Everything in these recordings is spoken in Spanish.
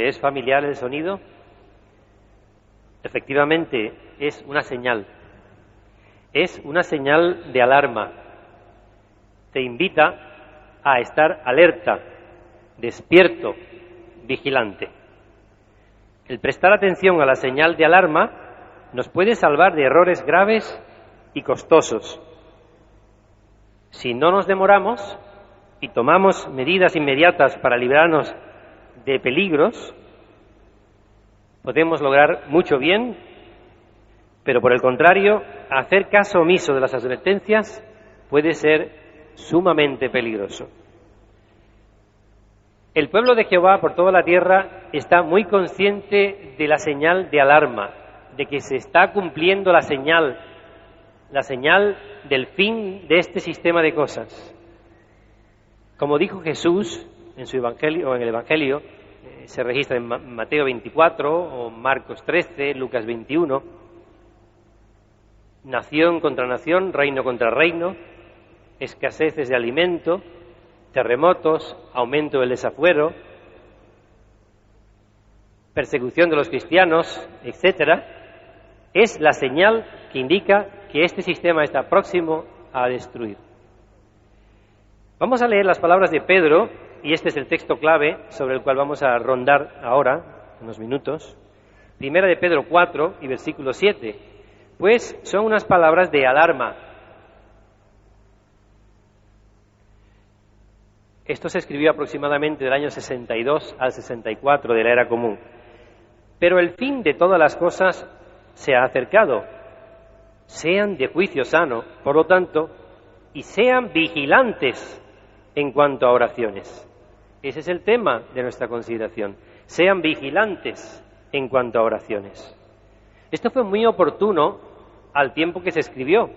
¿Te es familiar el sonido? Efectivamente, es una señal. Es una señal de alarma. Te invita a estar alerta, despierto, vigilante. El prestar atención a la señal de alarma nos puede salvar de errores graves y costosos. Si no nos demoramos y tomamos medidas inmediatas para librarnos de peligros, podemos lograr mucho bien, pero por el contrario, hacer caso omiso de las advertencias puede ser sumamente peligroso. El pueblo de Jehová por toda la tierra está muy consciente de la señal de alarma, de que se está cumpliendo la señal, la señal del fin de este sistema de cosas. Como dijo Jesús en su evangelio o en el evangelio, se registra en Mateo 24 o Marcos 13, Lucas 21, nación contra nación, reino contra reino, escaseces de alimento, terremotos, aumento del desafuero, persecución de los cristianos, etcétera, es la señal que indica que este sistema está próximo a destruir. Vamos a leer las palabras de Pedro, y este es el texto clave sobre el cual vamos a rondar ahora, unos minutos. Primera de Pedro 4 y versículo 7. Pues son unas palabras de alarma, Esto se escribió aproximadamente del año 62 al 64 de la era común. Pero el fin de todas las cosas se ha acercado. Sean de juicio sano, por lo tanto, y sean vigilantes en cuanto a oraciones. Ese es el tema de nuestra consideración. Sean vigilantes en cuanto a oraciones. Esto fue muy oportuno al tiempo que se escribió,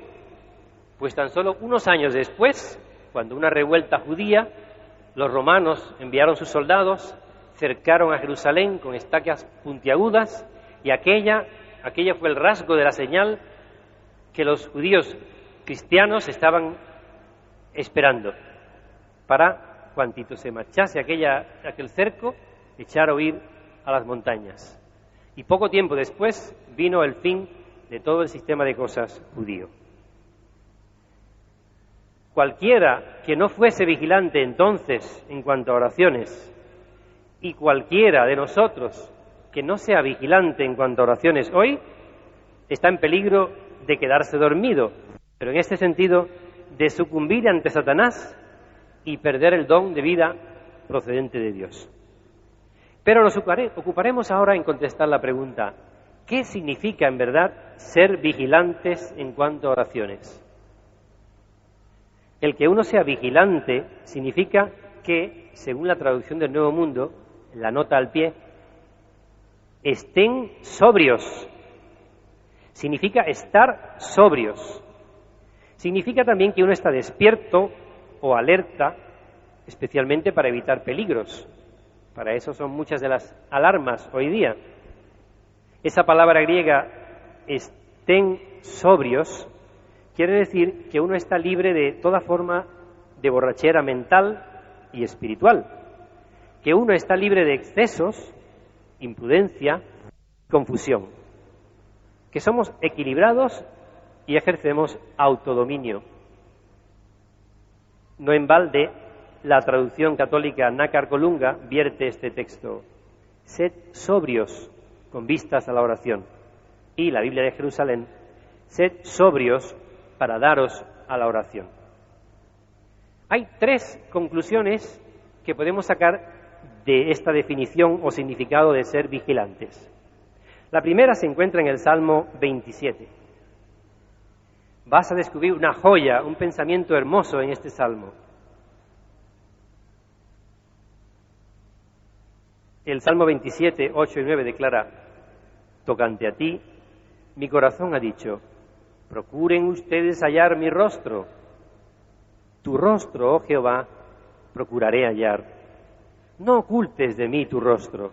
pues tan solo unos años después, cuando una revuelta judía los romanos enviaron sus soldados, cercaron a Jerusalén con estacas puntiagudas y aquella, aquella fue el rasgo de la señal que los judíos cristianos estaban esperando para, cuantito se marchase aquella, aquel cerco, echar a huir a las montañas. Y poco tiempo después vino el fin de todo el sistema de cosas judío. Cualquiera que no fuese vigilante entonces en cuanto a oraciones y cualquiera de nosotros que no sea vigilante en cuanto a oraciones hoy, está en peligro de quedarse dormido, pero en este sentido de sucumbir ante Satanás y perder el don de vida procedente de Dios. Pero nos ocuparemos ahora en contestar la pregunta, ¿qué significa en verdad ser vigilantes en cuanto a oraciones? El que uno sea vigilante significa que, según la traducción del Nuevo Mundo, la nota al pie, estén sobrios. Significa estar sobrios. Significa también que uno está despierto o alerta, especialmente para evitar peligros. Para eso son muchas de las alarmas hoy día. Esa palabra griega, estén sobrios, quiere decir que uno está libre de toda forma de borrachera mental y espiritual, que uno está libre de excesos, imprudencia, confusión, que somos equilibrados y ejercemos autodominio. No en balde la traducción católica Nácar Colunga vierte este texto. Sed sobrios con vistas a la oración. Y la Biblia de Jerusalén, sed sobrios para daros a la oración. Hay tres conclusiones que podemos sacar de esta definición o significado de ser vigilantes. La primera se encuentra en el Salmo 27. Vas a descubrir una joya, un pensamiento hermoso en este Salmo. El Salmo 27, 8 y 9 declara, tocante a ti, mi corazón ha dicho, Procuren ustedes hallar mi rostro. Tu rostro, oh Jehová, procuraré hallar. No ocultes de mí tu rostro.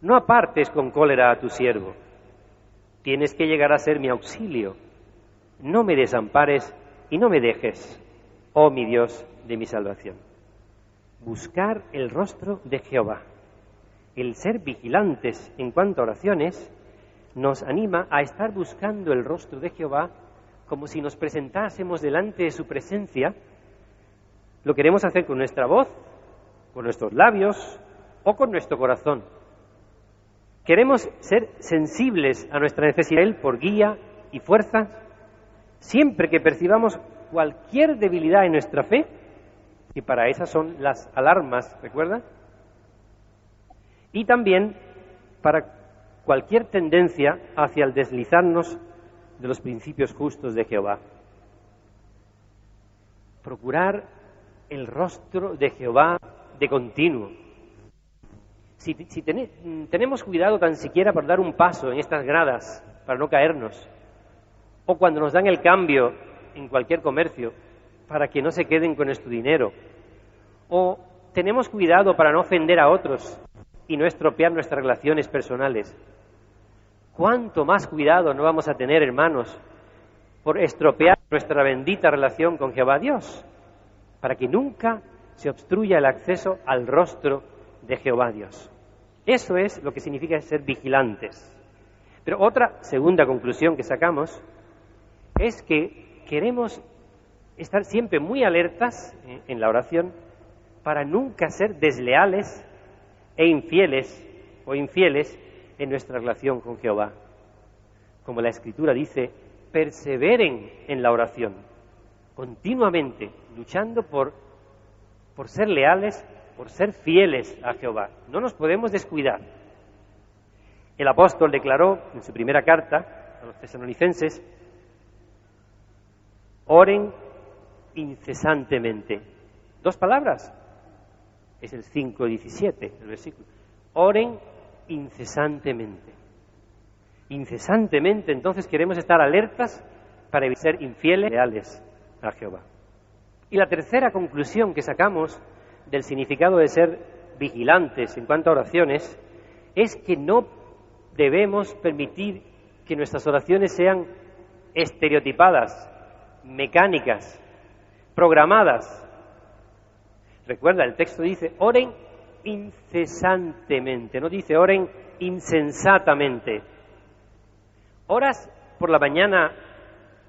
No apartes con cólera a tu siervo. Tienes que llegar a ser mi auxilio. No me desampares y no me dejes, oh mi Dios de mi salvación. Buscar el rostro de Jehová. el ser vigilantes en cuanto a oraciones nos anima a estar buscando el rostro de Jehová como si nos presentásemos delante de su presencia. Lo queremos hacer con nuestra voz, con nuestros labios o con nuestro corazón. Queremos ser sensibles a nuestra necesidad de Él por guía y fuerza, siempre que percibamos cualquier debilidad en nuestra fe, y para esas son las alarmas, ¿recuerda? Y también para cualquier tendencia hacia el deslizarnos de los principios justos de Jehová. Procurar el rostro de Jehová de continuo. Si, tenemos cuidado tan siquiera por dar un paso en estas gradas para no caernos, o cuando nos dan el cambio en cualquier comercio para que no se queden con nuestro dinero, o tenemos cuidado para no ofender a otros y no estropear nuestras relaciones personales, ¿Cuánto más cuidado no vamos a tener, hermanos, por estropear nuestra bendita relación con Jehová Dios? Para que nunca se obstruya el acceso al rostro de Jehová Dios. Eso es lo que significa ser vigilantes. Pero otra segunda conclusión que sacamos es que queremos estar siempre muy alertas en la oración para nunca ser desleales e infieles o infieles en nuestra relación con Jehová. Como la Escritura dice, perseveren en la oración, continuamente luchando por, por ser leales, por ser fieles a Jehová. No nos podemos descuidar. El apóstol declaró en su primera carta a los tesalonicenses, oren incesantemente. Dos palabras. Es el 5.17, el versículo. Oren incesantemente. Incesantemente, entonces queremos estar alertas para ser infieles, leales a Jehová. Y la tercera conclusión que sacamos del significado de ser vigilantes en cuanto a oraciones es que no debemos permitir que nuestras oraciones sean estereotipadas, mecánicas, programadas. Recuerda, el texto dice, oren incesantemente, no dice oren insensatamente. ¿Oras por la mañana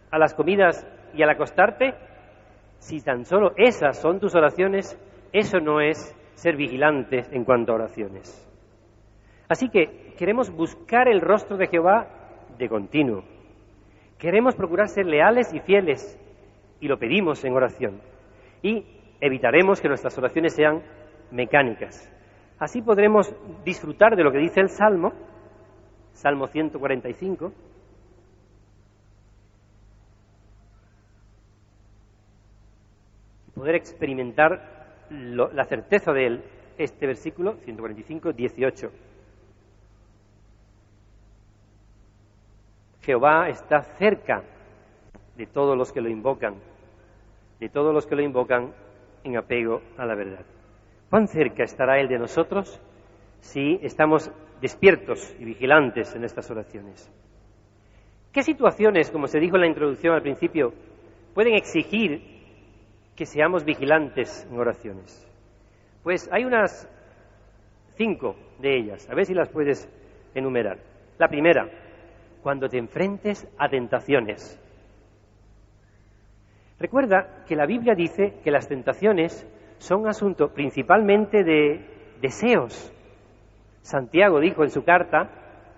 a las comidas y al acostarte? Si tan solo esas son tus oraciones, eso no es ser vigilantes en cuanto a oraciones. Así que queremos buscar el rostro de Jehová de continuo. Queremos procurar ser leales y fieles y lo pedimos en oración. Y evitaremos que nuestras oraciones sean mecánicas. Así podremos disfrutar de lo que dice el Salmo, Salmo 145, y poder experimentar la certeza de este versículo 145, 18. Jehová está cerca de todos los que lo invocan, de todos los que lo invocan en apego a la verdad. ¿Cuán cerca estará Él de nosotros si estamos despiertos y vigilantes en estas oraciones? ¿Qué situaciones, como se dijo en la introducción al principio, pueden exigir que seamos vigilantes en oraciones? Pues hay unas cinco de ellas, a ver si las puedes enumerar. La primera, cuando te enfrentes a tentaciones. Recuerda que la Biblia dice que las tentaciones son asuntos principalmente de deseos. Santiago dijo en su carta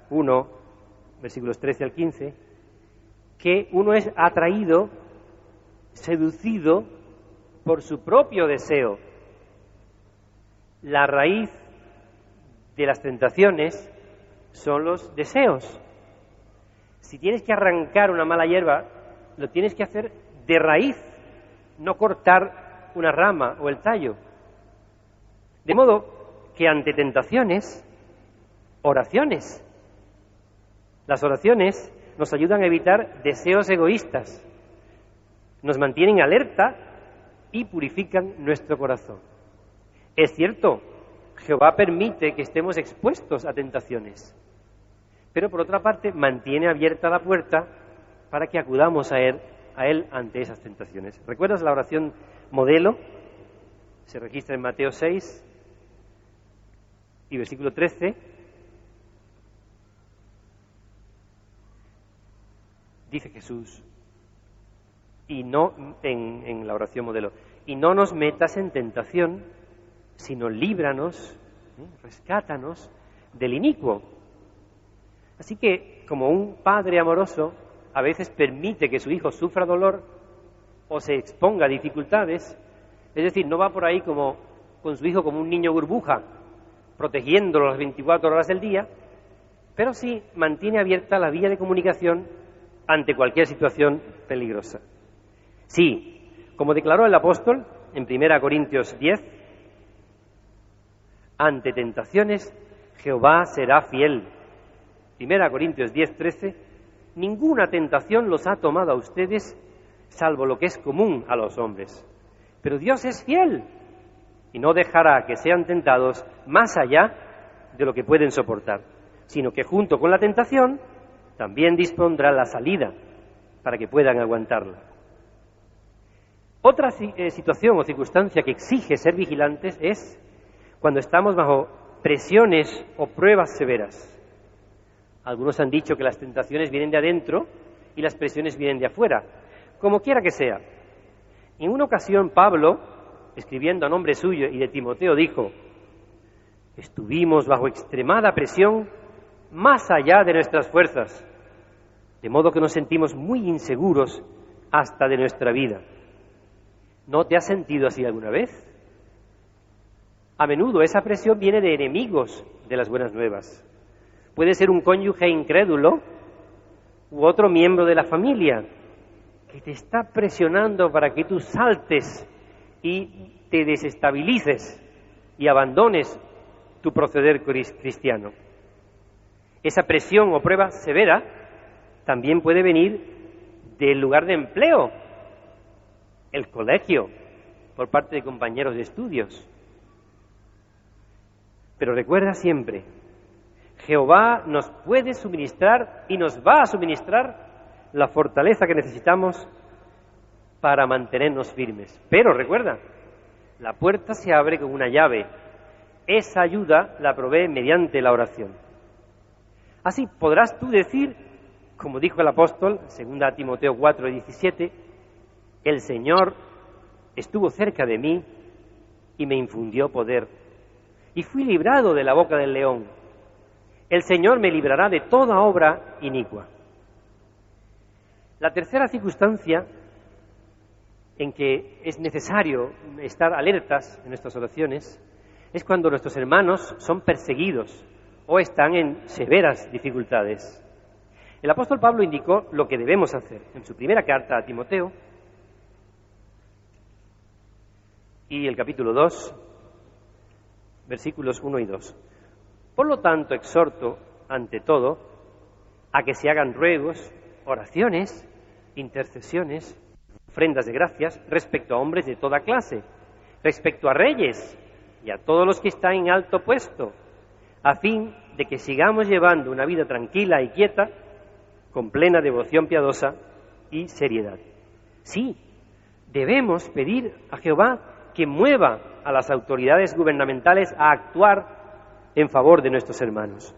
1, versículos 13 al 15, que uno es atraído, seducido por su propio deseo. La raíz de las tentaciones son los deseos. Si tienes que arrancar una mala hierba, lo tienes que hacer de raíz, no cortar una rama o el tallo. De modo que ante tentaciones, oraciones. Las oraciones nos ayudan a evitar deseos egoístas, nos mantienen alerta y purifican nuestro corazón. Es cierto, Jehová permite que estemos expuestos a tentaciones, pero por otra parte mantiene abierta la puerta para que acudamos a Él, a él ante esas tentaciones. ¿Recuerdas la oración modelo, se registra en Mateo 6, Y versículo 13, dice Jesús, y no en, la oración modelo, y no nos metas en tentación, sino líbranos, rescátanos del inicuo. Así que, como un padre amoroso a veces permite que su hijo sufra dolor o se exponga a dificultades, es decir, no va por ahí como con su hijo como un niño burbuja, protegiéndolo las 24 horas del día, pero sí mantiene abierta la vía de comunicación ante cualquier situación peligrosa. Sí, como declaró el apóstol en 1 Corintios 10, ante tentaciones Jehová será fiel. 1 Corintios 10, 13, ninguna tentación los ha tomado a ustedes salvo lo que es común a los hombres. Pero Dios es fiel y no dejará que sean tentados más allá de lo que pueden soportar, sino que junto con la tentación también dispondrá la salida para que puedan aguantarla. Otra eh, situación o circunstancia que exige ser vigilantes es cuando estamos bajo presiones o pruebas severas. Algunos han dicho que las tentaciones vienen de adentro y las presiones vienen de afuera. Como quiera que sea. En una ocasión Pablo, escribiendo a nombre suyo y de Timoteo, dijo, estuvimos bajo extremada presión más allá de nuestras fuerzas, de modo que nos sentimos muy inseguros hasta de nuestra vida. ¿No te has sentido así alguna vez? A menudo esa presión viene de enemigos de las buenas nuevas. Puede ser un cónyuge incrédulo u otro miembro de la familia que te está presionando para que tú saltes y te desestabilices y abandones tu proceder cristiano. Esa presión o prueba severa también puede venir del lugar de empleo, el colegio, por parte de compañeros de estudios. Pero recuerda siempre, Jehová nos puede suministrar y nos va a suministrar la fortaleza que necesitamos para mantenernos firmes. Pero recuerda, la puerta se abre con una llave. Esa ayuda la provee mediante la oración. Así podrás tú decir, como dijo el apóstol, 2 Timoteo 4, 17, el Señor estuvo cerca de mí y me infundió poder. Y fui librado de la boca del león. El Señor me librará de toda obra inicua. La tercera circunstancia en que es necesario estar alertas en nuestras oraciones es cuando nuestros hermanos son perseguidos o están en severas dificultades. El apóstol Pablo indicó lo que debemos hacer en su primera carta a Timoteo y el capítulo 2, versículos 1 y 2. Por lo tanto, exhorto, ante todo, a que se hagan ruegos, oraciones, intercesiones, ofrendas de gracias respecto a hombres de toda clase, respecto a reyes y a todos los que están en alto puesto, a fin de que sigamos llevando una vida tranquila y quieta, con plena devoción piadosa y seriedad. Sí, debemos pedir a Jehová que mueva a las autoridades gubernamentales a actuar en favor de nuestros hermanos.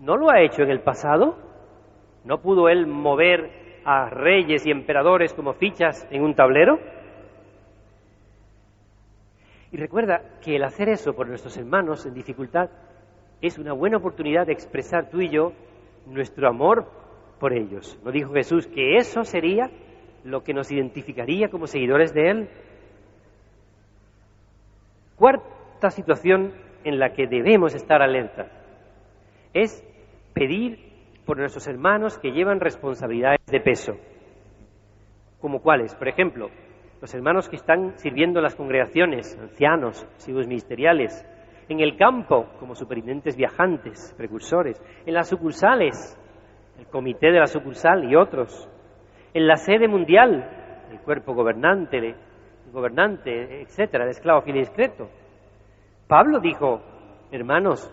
¿No lo ha hecho en el pasado? ¿No pudo él mover a reyes y emperadores como fichas en un tablero? Y recuerda que el hacer eso por nuestros hermanos en dificultad es una buena oportunidad de expresar tú y yo nuestro amor por ellos. ¿No dijo Jesús que eso sería lo que nos identificaría como seguidores de Él? Cuarta situación en la que debemos estar alerta es pedir por nuestros hermanos que llevan responsabilidades de peso. ¿Como cuáles? Por ejemplo, los hermanos que están sirviendo en las congregaciones, ancianos, siervos ministeriales, en el campo, como superintendentes viajantes, precursores, en las sucursales, el comité de la sucursal y otros, en la sede mundial, el cuerpo gobernante, el gobernante, etcétera, el esclavo fiel y discreto. Pablo dijo, hermanos,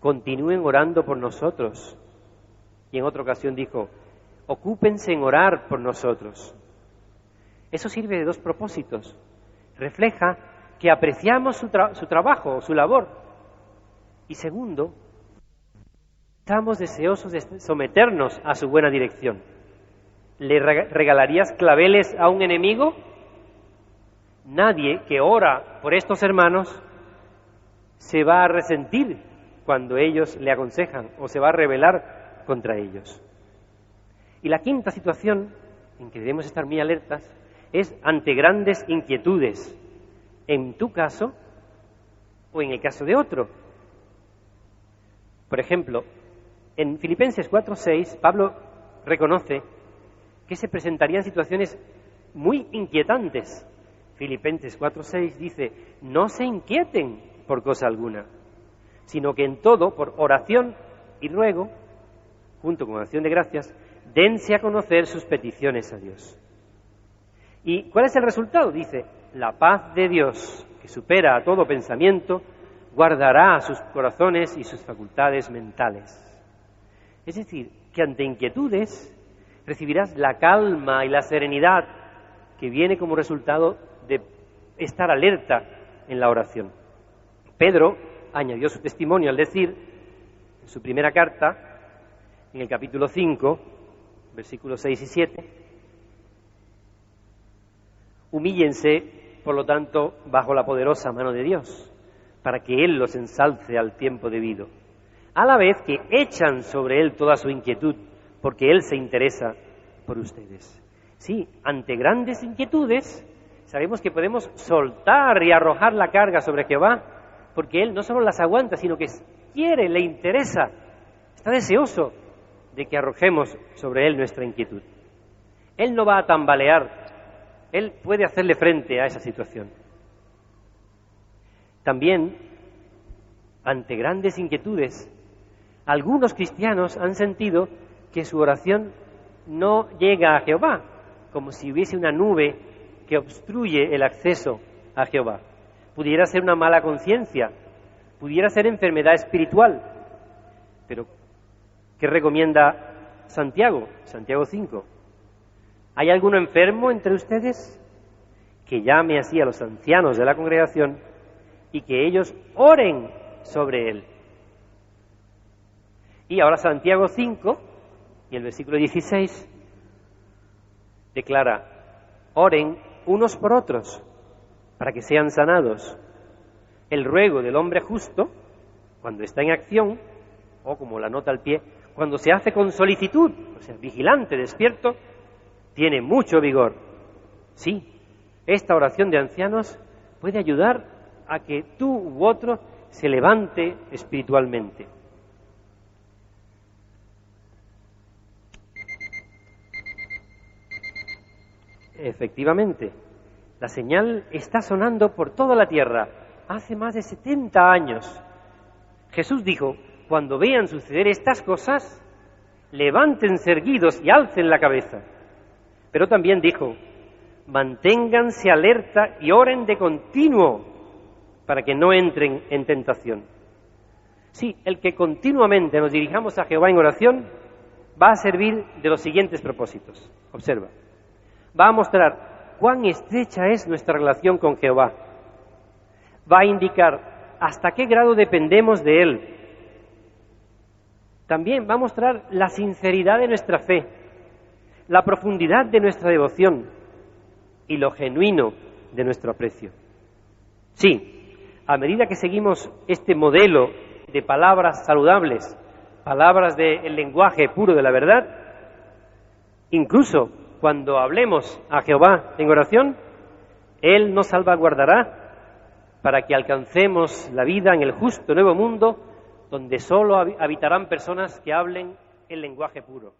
continúen orando por nosotros, y en otra ocasión dijo, ocúpense en orar por nosotros. Eso sirve de dos propósitos. Refleja que apreciamos su, trabajo, su labor, Y segundo, estamos deseosos de someternos a su buena dirección. ¿Le regalarías claveles a un enemigo? Nadie que ora por estos hermanos se va a resentir cuando ellos le aconsejan o se va a rebelar contra ellos. Y la quinta situación en que debemos estar muy alertas es ante grandes inquietudes, en tu caso o en el caso de otro. Por ejemplo, en Filipenses 4:6 Pablo reconoce que se presentarían situaciones muy inquietantes. Filipenses 4:6 dice, no se inquieten por cosa alguna, sino que en todo, por oración y ruego, junto con acción de gracias, dense a conocer sus peticiones a Dios. ¿Y cuál es el resultado? Dice, la paz de Dios, que supera a todo pensamiento, guardará sus corazones y sus facultades mentales. Es decir, que ante inquietudes recibirás la calma y la serenidad que viene como resultado de estar alerta en la oración. Pedro añadió su testimonio al decir, en su primera carta, en el capítulo 5, versículos 6 y 7, humíllense, por lo tanto, bajo la poderosa mano de Dios, para que Él los ensalce al tiempo debido, a la vez que echan sobre Él toda su inquietud, porque Él se interesa por ustedes. Sí, ante grandes inquietudes, sabemos que podemos soltar y arrojar la carga sobre Jehová porque Él no solo las aguanta, sino que quiere, le interesa, está deseoso de que arrojemos sobre Él nuestra inquietud. Él no va a tambalear, Él puede hacerle frente a esa situación. También, ante grandes inquietudes, algunos cristianos han sentido que su oración no llega a Jehová, como si hubiese una nube que obstruye el acceso a Jehová pudiera ser una mala conciencia, pudiera ser enfermedad espiritual. Pero, ¿qué recomienda Santiago? Santiago 5. ¿Hay alguno enfermo entre ustedes? Que llame así a los ancianos de la congregación y que ellos oren sobre él. Y ahora Santiago 5 y el versículo 16 declara, oren unos por otros para que sean sanados. El ruego del hombre justo, cuando está en acción, o como la nota al pie, cuando se hace con solicitud, o sea, vigilante, despierto, tiene mucho vigor. Sí, esta oración de ancianos puede ayudar a que tú u otro se levante espiritualmente. Efectivamente, la señal está sonando por toda la tierra hace más de 70 años. Jesús dijo, cuando vean suceder estas cosas, levántense erguidos y alcen la cabeza. Pero también dijo, manténganse alerta y oren de continuo para que no entren en tentación. Sí, el que continuamente nos dirijamos a Jehová en oración va a servir de los siguientes propósitos. Observa. Va a mostrar cuán estrecha es nuestra relación con Jehová. Va a indicar hasta qué grado dependemos de Él. También va a mostrar la sinceridad de nuestra fe, la profundidad de nuestra devoción y lo genuino de nuestro aprecio. Sí, a medida que seguimos este modelo de palabras saludables, palabras del lenguaje puro de la verdad, incluso cuando hablemos a Jehová en oración, Él nos salvaguardará para que alcancemos la vida en el justo nuevo mundo donde solo habitarán personas que hablen el lenguaje puro.